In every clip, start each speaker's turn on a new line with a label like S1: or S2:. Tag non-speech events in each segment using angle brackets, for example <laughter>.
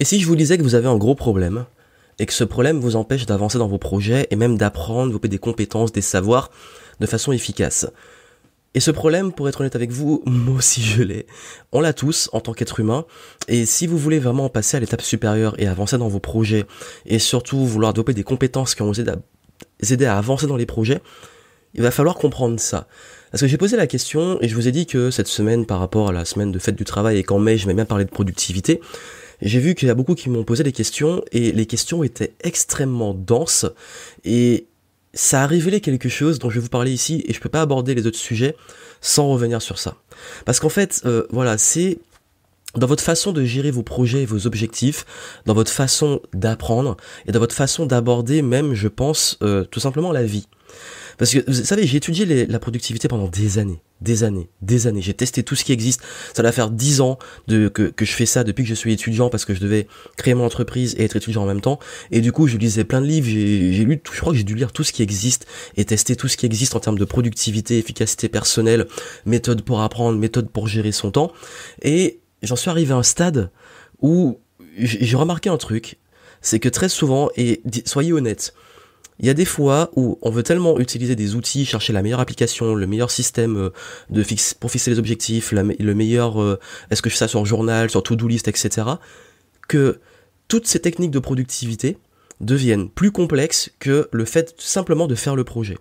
S1: Et si je vous disais que vous avez un gros problème, et que ce problème vous empêche d'avancer dans vos projets et même d'apprendre, développer des compétences, des savoirs de façon efficace. Et ce problème, pour être honnête avec vous, <laughs> moi aussi je l'ai. On l'a tous en tant qu'être humain. Et si vous voulez vraiment passer à l'étape supérieure et avancer dans vos projets, et surtout vouloir développer des compétences qui vont vous aider à, avancer dans les projets, il va falloir comprendre ça. Parce que j'ai posé la question, et je vous ai dit que cette semaine, par rapport à la semaine de fête du travail, et qu'en mai, je vais bien parler de productivité, j'ai vu qu'il y a beaucoup qui m'ont posé des questions, et les questions étaient extrêmement denses, et ça a révélé quelque chose dont je vais vous parler ici et je peux pas aborder les autres sujets sans revenir sur ça. Parce qu'en fait, euh, voilà, c'est dans votre façon de gérer vos projets et vos objectifs, dans votre façon d'apprendre et dans votre façon d'aborder même, je pense, euh, tout simplement la vie. Parce que, vous savez, j'ai étudié la productivité pendant des années, des années, des années. J'ai testé tout ce qui existe. Ça va faire dix ans que, je fais ça depuis que je suis étudiant parce que je devais créer mon entreprise et être étudiant en même temps. Et du coup, je lisais plein de livres. J'ai lu, je crois que j'ai dû lire tout ce qui existe et tester tout ce qui existe en termes de productivité, efficacité personnelle, méthode pour apprendre, méthode pour gérer son temps. Et j'en suis arrivé à un stade où j'ai remarqué un truc. C'est que très souvent, et soyez honnêtes, il y a des fois où on veut tellement utiliser des outils, chercher la meilleure application, le meilleur système euh, de pour fixer les objectifs, le meilleur, euh, est-ce que je fais ça sur journal, sur to-do list, etc., que toutes ces techniques de productivité deviennent plus complexes que le fait simplement de faire le projet.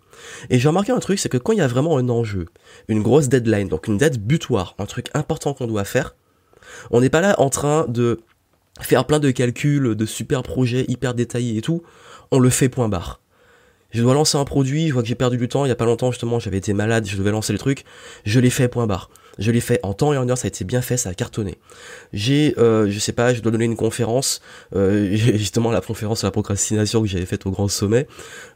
S1: Et j'ai remarqué un truc, c'est que quand il y a vraiment un enjeu, une grosse deadline, donc une date butoir, un truc important qu'on doit faire, on n'est pas là en train de faire plein de calculs, de super projets hyper détaillés et tout, on le fait point barre je dois lancer un produit, je vois que j'ai perdu du temps, il y a pas longtemps justement, j'avais été malade, je devais lancer le truc, je l'ai fait point barre. Je l'ai fait en temps et en heure, ça a été bien fait, ça a cartonné. J'ai, euh, je sais pas, je dois donner une conférence, euh, <laughs> justement la conférence sur la procrastination que j'avais faite au Grand Sommet.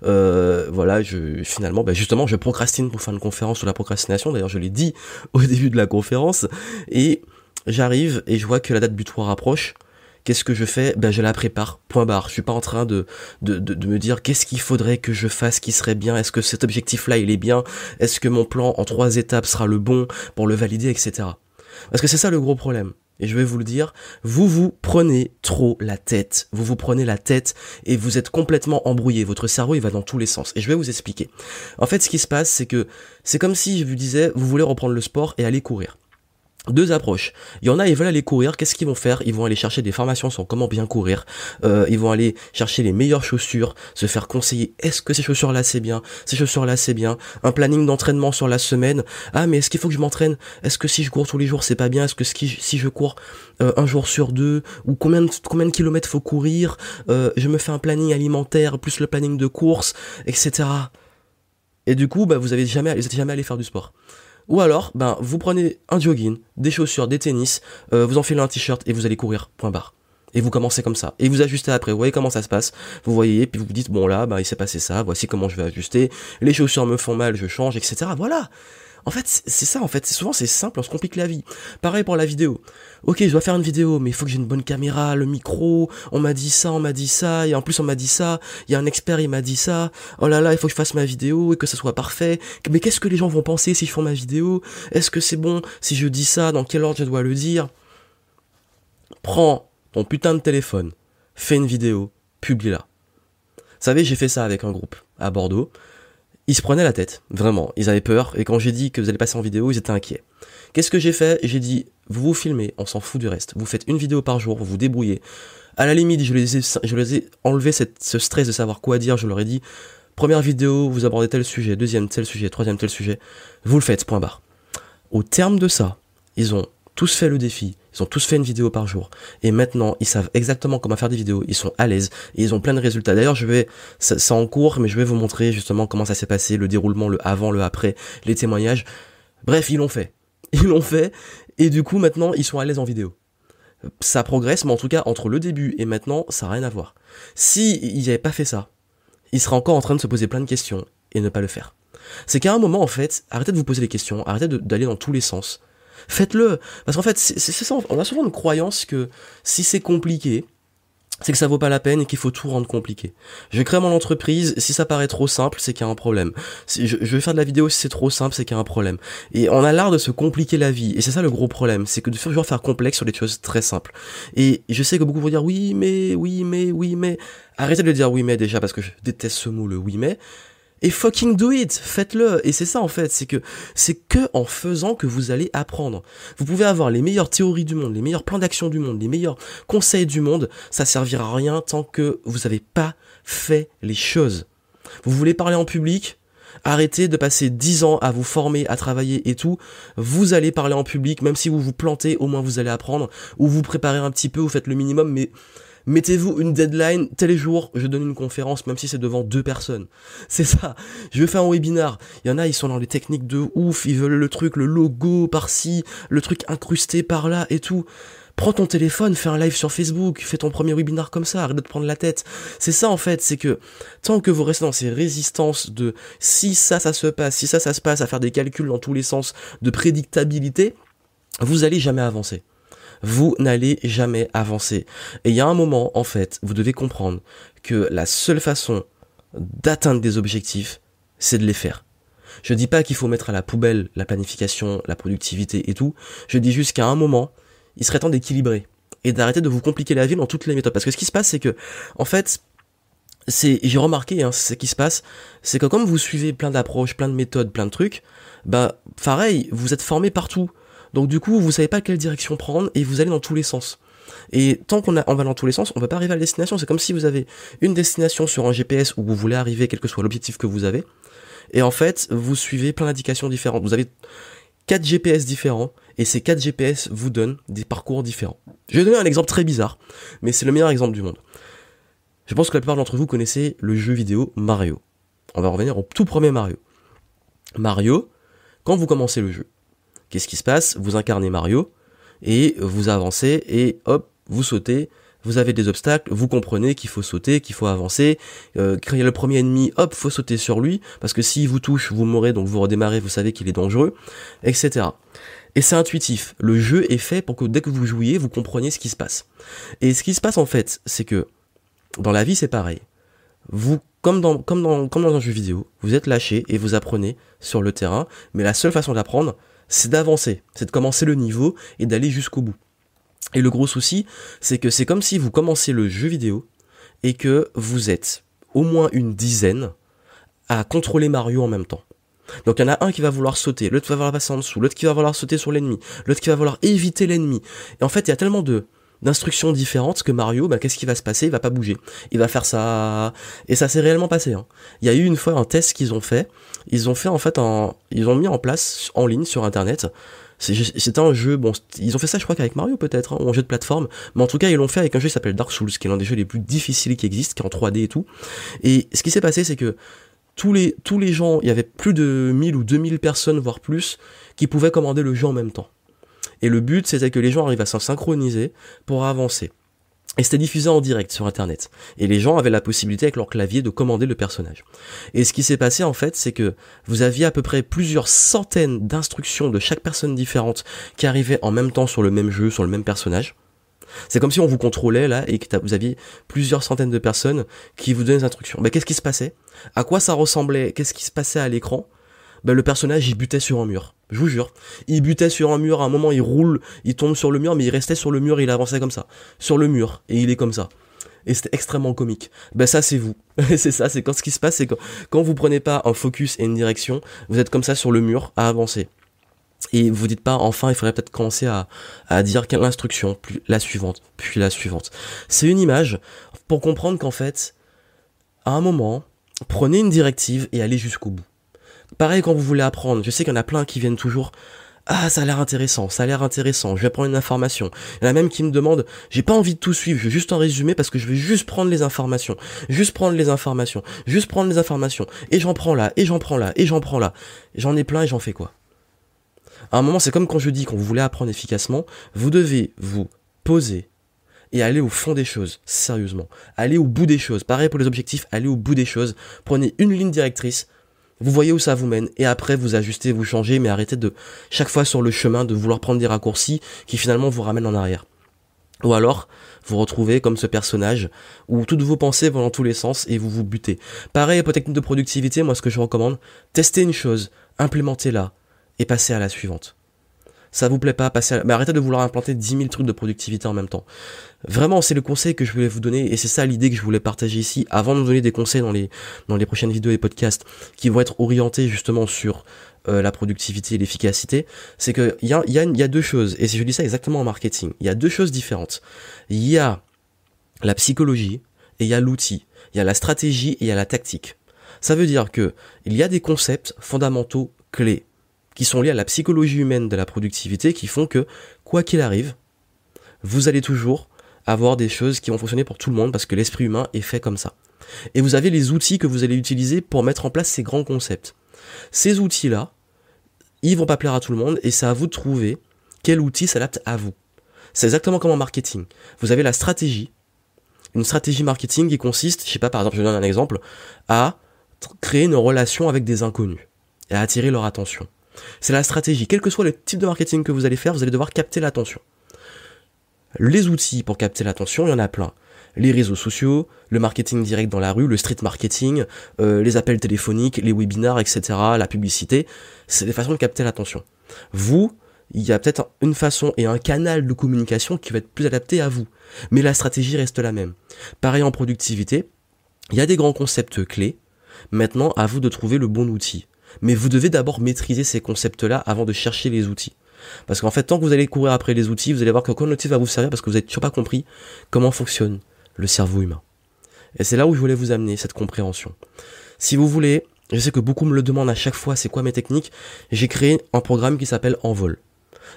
S1: Euh, voilà, je finalement, bah, justement, je procrastine pour faire une conférence sur la procrastination. D'ailleurs, je l'ai dit <laughs> au début de la conférence. Et j'arrive et je vois que la date butoir approche. Qu'est-ce que je fais? Ben je la prépare, point barre. Je suis pas en train de, de, de, me dire qu'est-ce qu'il faudrait que je fasse qui serait bien, est-ce que cet objectif-là il est bien, est-ce que mon plan en trois étapes sera le bon pour le valider, etc. Parce que c'est ça le gros problème. Et je vais vous le dire, vous vous prenez trop la tête. Vous vous prenez la tête et vous êtes complètement embrouillé. Votre cerveau, il va dans tous les sens. Et je vais vous expliquer. En fait, ce qui se passe, c'est que c'est comme si je vous disais, vous voulez reprendre le sport et aller courir deux approches. Il y en a, ils veulent aller courir. Qu'est-ce qu'ils vont faire? Ils vont aller chercher des formations sur comment bien courir. Euh, ils vont aller chercher les meilleures chaussures, se faire conseiller. Est-ce que ces chaussures-là c'est bien? Ces chaussures-là c'est bien. Un planning d'entraînement sur la semaine. Ah, mais est-ce qu'il faut que je m'entraîne? Est-ce que si je cours tous les jours c'est pas bien? Est-ce que si je cours euh, un jour sur deux? Ou combien de, combien de kilomètres faut courir? Euh, Je me fais un planning alimentaire plus le planning de course, etc. Et du coup, bah vous avez jamais, vous êtes jamais allé faire du sport. Ou alors, ben, vous prenez un jogging, des chaussures, des tennis, euh, vous enfilez un t-shirt et vous allez courir, point barre. Et vous commencez comme ça. Et vous ajustez après. Vous voyez comment ça se passe. Vous voyez, puis vous vous dites, bon là, ben, il s'est passé ça, voici comment je vais ajuster. Les chaussures me font mal, je change, etc. Voilà. En fait, c'est ça, en fait. Souvent, c'est simple, on se complique la vie. Pareil pour la vidéo. Ok, je dois faire une vidéo, mais il faut que j'ai une bonne caméra, le micro, on m'a dit ça, on m'a dit ça, et en plus on m'a dit ça, il y a un expert, il m'a dit ça, oh là là, il faut que je fasse ma vidéo et que ça soit parfait. Mais qu'est-ce que les gens vont penser si je fais ma vidéo? Est-ce que c'est bon si je dis ça? Dans quel ordre je dois le dire? Prends ton putain de téléphone, fais une vidéo, publie-la. Vous savez, j'ai fait ça avec un groupe à Bordeaux ils se prenaient la tête, vraiment. Ils avaient peur, et quand j'ai dit que vous allez passer en vidéo, ils étaient inquiets. Qu'est-ce que j'ai fait? J'ai dit, vous vous filmez, on s'en fout du reste. Vous faites une vidéo par jour, vous vous débrouillez. À la limite, je les ai, je enlevé ce stress de savoir quoi dire, je leur ai dit, première vidéo, vous abordez tel sujet, deuxième tel sujet, troisième tel sujet, vous le faites, point barre. Au terme de ça, ils ont tous fait le défi, ils ont tous fait une vidéo par jour. Et maintenant, ils savent exactement comment faire des vidéos, ils sont à l'aise, et ils ont plein de résultats. D'ailleurs, je vais, c'est en cours, mais je vais vous montrer justement comment ça s'est passé, le déroulement, le avant, le après, les témoignages. Bref, ils l'ont fait. <laughs> Ils l'ont fait, et du coup, maintenant, ils sont à l'aise en vidéo. Ça progresse, mais en tout cas, entre le début et maintenant, ça n'a rien à voir. Si ils n'avaient pas fait ça, ils seraient encore en train de se poser plein de questions et ne pas le faire. C'est qu'à un moment, en fait, arrêtez de vous poser des questions, arrêtez d'aller dans tous les sens Faites-le. Parce qu'en fait, c'est ça, on a souvent une croyance que si c'est compliqué, c'est que ça vaut pas la peine et qu'il faut tout rendre compliqué. Je crée mon entreprise, si ça paraît trop simple, c'est qu'il y a un problème. Je, je, vais faire de la vidéo, si c'est trop simple, c'est qu'il y a un problème. Et on a l'art de se compliquer la vie, et c'est ça le gros problème, c'est que de toujours faire complexe sur des choses très simples. Et je sais que beaucoup vont dire oui mais, oui mais, oui mais. Arrêtez de dire oui mais déjà parce que je déteste ce mot le oui mais et fucking do it, faites-le. Et c'est ça en fait, c'est que c'est que en faisant que vous allez apprendre. Vous pouvez avoir les meilleures théories du monde, les meilleurs plans d'action du monde, les meilleurs conseils du monde, ça servira à rien tant que vous n'avez pas fait les choses. Vous voulez parler en public? Arrêtez de passer 10 ans à vous former, à travailler et tout. Vous allez parler en public, même si vous vous plantez, au moins vous allez apprendre, ou vous préparez un petit peu, vous faites le minimum, mais Mettez-vous une deadline, tel jour, je donne une conférence, même si c'est devant deux personnes. <laughs> C'est ça. Je vais faire un webinar. Il y en a, ils sont dans les techniques de ouf, ils veulent le truc, le logo par-ci, le truc incrusté par-là et tout. Prends ton téléphone, fais un live sur Facebook, fais ton premier webinar comme ça, arrête de te prendre la tête. C'est ça en fait, c'est que tant que vous restez dans ces résistances de si ça, ça se passe, si ça, ça se passe, à faire des calculs dans tous les sens de prédictabilité, vous allez jamais avancer vous n'allez jamais avancer. Et il y a un moment, en fait, vous devez comprendre que la seule façon d'atteindre des objectifs, c'est de les faire. Je dis pas qu'il faut mettre à la poubelle la planification, la productivité et tout. Je dis juste qu'à un moment, il serait temps d'équilibrer et d'arrêter de vous compliquer la vie dans toutes les méthodes. Parce que ce qui se passe, c'est que, en fait, c'est, j'ai remarqué, hein, ce qui se passe, c'est que comme vous suivez plein d'approches, plein de méthodes, plein de trucs, bah, pareil, vous êtes formé partout. Donc du coup, vous savez pas quelle direction prendre et vous allez dans tous les sens. Et tant qu'on on va dans tous les sens, on va pas arriver à la destination. C'est comme si vous avez une destination sur un GPS où vous voulez arriver, quel que soit l'objectif que vous avez. Et en fait, vous suivez plein d'indications différentes. Vous avez quatre GPS différents et ces quatre GPS vous donnent des parcours différents. Je vais donner un exemple très bizarre, mais c'est le meilleur exemple du monde. Je pense que la plupart d'entre vous connaissez le jeu vidéo Mario. On va revenir au tout premier Mario. Mario, quand vous commencez le jeu, Qu'est-ce qui se passe? Vous incarnez Mario et vous avancez et hop, vous sautez. Vous avez des obstacles, vous comprenez qu'il faut sauter, qu'il faut avancer. Euh, créer le premier ennemi, hop, faut sauter sur lui parce que s'il vous touche, vous mourrez, donc vous redémarrez, vous savez qu'il est dangereux, etc. Et c'est intuitif. Le jeu est fait pour que dès que vous jouiez, vous compreniez ce qui se passe. Et ce qui se passe en fait, c'est que dans la vie, c'est pareil. Vous, comme dans, comme dans, comme dans un jeu vidéo, vous êtes lâché et vous apprenez sur le terrain, mais la seule façon d'apprendre, c'est d'avancer, c'est de commencer le niveau et d'aller jusqu'au bout. Et le gros souci, c'est que c'est comme si vous commencez le jeu vidéo et que vous êtes au moins une dizaine à contrôler Mario en même temps. Donc il y en a un qui va vouloir sauter, l'autre qui va vouloir passer en dessous, l'autre qui va vouloir sauter sur l'ennemi, l'autre qui va vouloir éviter l'ennemi. Et en fait, il y a tellement de d'instructions différentes que Mario, bah, qu'est-ce qui va se passer? Il va pas bouger. Il va faire ça. Et ça s'est réellement passé. Hein. Il y a eu une fois un test qu'ils ont fait. Ils ont fait en fait un... Ils ont mis en place en ligne sur Internet. C'était un jeu, bon, ils ont fait ça je crois qu'avec Mario peut-être, hein, ou un jeu de plateforme, mais en tout cas ils l'ont fait avec un jeu qui s'appelle Dark Souls, qui est l'un des jeux les plus difficiles qui existent, qui est en 3D et tout. Et ce qui s'est passé c'est que tous les, tous les gens, il y avait plus de 1000 ou 2000 personnes, voire plus, qui pouvaient commander le jeu en même temps. Et le but, c'était que les gens arrivent à s'en synchroniser pour avancer. Et c'était diffusé en direct sur internet. Et les gens avaient la possibilité avec leur clavier de commander le personnage. Et ce qui s'est passé en fait, c'est que vous aviez à peu près plusieurs centaines d'instructions de chaque personne différente qui arrivaient en même temps sur le même jeu, sur le même personnage. C'est comme si on vous contrôlait là et que vous aviez plusieurs centaines de personnes qui vous donnaient des instructions. Mais qu'est-ce qui se passait? À quoi ça ressemblait? Qu'est-ce qui se passait à l'écran? Ben, le personnage il butait sur un mur. Je vous jure. Il butait sur un mur, à un moment il roule, il tombe sur le mur, mais il restait sur le mur et il avançait comme ça. Sur le mur. Et il est comme ça. Et c'était extrêmement comique. Ben ça c'est vous. <laughs> c'est ça, c'est quand ce qui se passe, c'est quand, quand vous prenez pas un focus et une direction, vous êtes comme ça sur le mur à avancer. Et vous dites pas, enfin, il faudrait peut-être commencer à, à dire quelle instruction, puis la suivante, puis la suivante. C'est une image pour comprendre qu'en fait, à un moment, prenez une directive et allez jusqu'au bout. Pareil quand vous voulez apprendre, je sais qu'il y en a plein qui viennent toujours ah, ça a l'air intéressant, ça a l'air intéressant, je vais prendre une information. Il y en a même qui me demandent, j'ai pas envie de tout suivre, je veux juste en résumer parce que je vais juste prendre les informations, juste prendre les informations, juste prendre les informations, et j'en prends là, et j'en prends là, et j'en prends là. J'en ai plein et j'en fais quoi? À un moment, c'est comme quand je dis qu'on vous voulez apprendre efficacement, vous devez vous poser et aller au fond des choses, sérieusement. Aller au bout des choses. Pareil pour les objectifs, aller au bout des choses. Prenez une ligne directrice, vous voyez où ça vous mène et après vous ajustez, vous changez, mais arrêtez de chaque fois sur le chemin de vouloir prendre des raccourcis qui finalement vous ramènent en arrière. Ou alors, vous retrouvez comme ce personnage où toutes vos pensées vont dans tous les sens et vous vous butez. Pareil pour technique de productivité, moi ce que je recommande, testez une chose, implémentez-la et passez à la suivante. Ça vous plaît pas, arrêtez de vouloir implanter 10 000 trucs de productivité en même temps. Vraiment, c'est le conseil que je voulais vous donner et c'est ça l'idée que je voulais partager ici avant de vous donner des conseils dans les, dans les prochaines vidéos et podcasts qui vont être orientés justement sur euh, la productivité et l'efficacité, c'est que il y a, y, a, y a deux choses, et si je dis ça exactement en marketing, il y a deux choses différentes. Il y a la psychologie et il y a l'outil. Il y a la stratégie et il y a la tactique. Ça veut dire que il y a des concepts fondamentaux clés qui sont liés à la psychologie humaine de la productivité qui font que, quoi qu'il arrive, vous allez toujours avoir des choses qui vont fonctionner pour tout le monde parce que l'esprit humain est fait comme ça. Et vous avez les outils que vous allez utiliser pour mettre en place ces grands concepts. Ces outils-là, ils vont pas plaire à tout le monde et c'est à vous de trouver quel outil s'adapte à vous. C'est exactement comme en marketing. Vous avez la stratégie. Une stratégie marketing qui consiste, je sais pas, par exemple, je donne un exemple, à créer une relation avec des inconnus et à attirer leur attention. C'est la stratégie. Quel que soit le type de marketing que vous allez faire, vous allez devoir capter l'attention. Les outils pour capter l'attention, il y en a plein les réseaux sociaux, le marketing direct dans la rue, le street marketing, euh, les appels téléphoniques, les webinars, etc., la publicité, c'est des façons de capter l'attention. Vous, il y a peut-être une façon et un canal de communication qui va être plus adapté à vous. Mais la stratégie reste la même. Pareil en productivité, il y a des grands concepts clés. Maintenant, à vous de trouver le bon outil. Mais vous devez d'abord maîtriser ces concepts-là avant de chercher les outils. Parce qu'en fait, tant que vous allez courir après les outils, vous allez voir qu'aucun outil va vous servir parce que vous n'avez toujours pas compris comment fonctionne le cerveau humain. Et c'est là où je voulais vous amener cette compréhension. Si vous voulez, je sais que beaucoup me le demandent à chaque fois, c'est quoi mes techniques? J'ai créé un programme qui s'appelle Envol.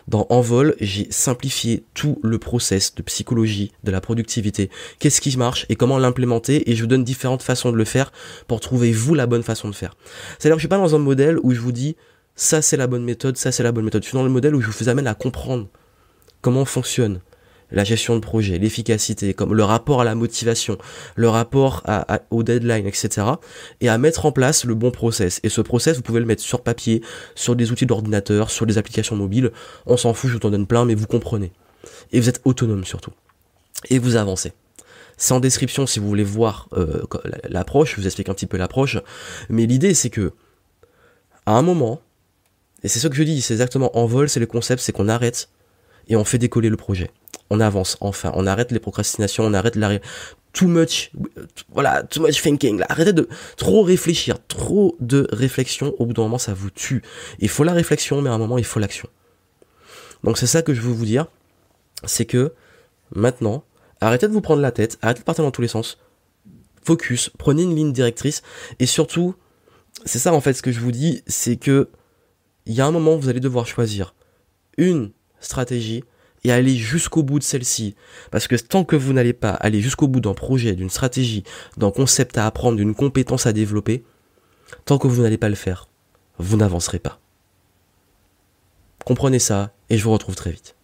S1: Dans Envol, j'ai simplifié tout le process de psychologie, de la productivité, qu'est-ce qui marche et comment l'implémenter et je vous donne différentes façons de le faire pour trouver vous la bonne façon de faire. C'est-à-dire que je suis pas dans un modèle où je vous dis ça c'est la bonne méthode, ça c'est la bonne méthode. Je suis dans le modèle où je vous amène à comprendre comment fonctionne, la gestion de projet, l'efficacité, comme le rapport à la motivation, le rapport à, au deadline, etc. Et à mettre en place le bon process. Et ce process, vous pouvez le mettre sur papier, sur des outils d'ordinateur, sur des applications mobiles. On s'en fout, je vous en donne plein, mais vous comprenez. Et vous êtes autonome surtout. Et vous avancez. C'est en description si vous voulez voir euh, l'approche, je vous explique un petit peu l'approche. Mais l'idée c'est que, à un moment, et c'est ce que je dis, c'est exactement en vol, c'est le concept, c'est qu'on arrête et on fait décoller le projet on avance enfin, on arrête les procrastinations, on arrête la too much, voilà, too much thinking. Arrêtez de trop réfléchir, trop de réflexion. Au bout d'un moment, ça vous tue. Il faut la réflexion, mais à un moment, il faut l'action. Donc c'est ça que je veux vous dire, c'est que maintenant, arrêtez de vous prendre la tête, arrêtez de partir dans tous les sens. Focus, prenez une ligne directrice et surtout, c'est ça en fait ce que je vous dis, c'est que il y a un moment où vous allez devoir choisir une stratégie et aller jusqu'au bout de celle-ci. Parce que tant que vous n'allez pas aller jusqu'au bout d'un projet, d'une stratégie, d'un concept à apprendre, d'une compétence à développer, tant que vous n'allez pas le faire, vous n'avancerez pas. Comprenez ça et je vous retrouve très vite.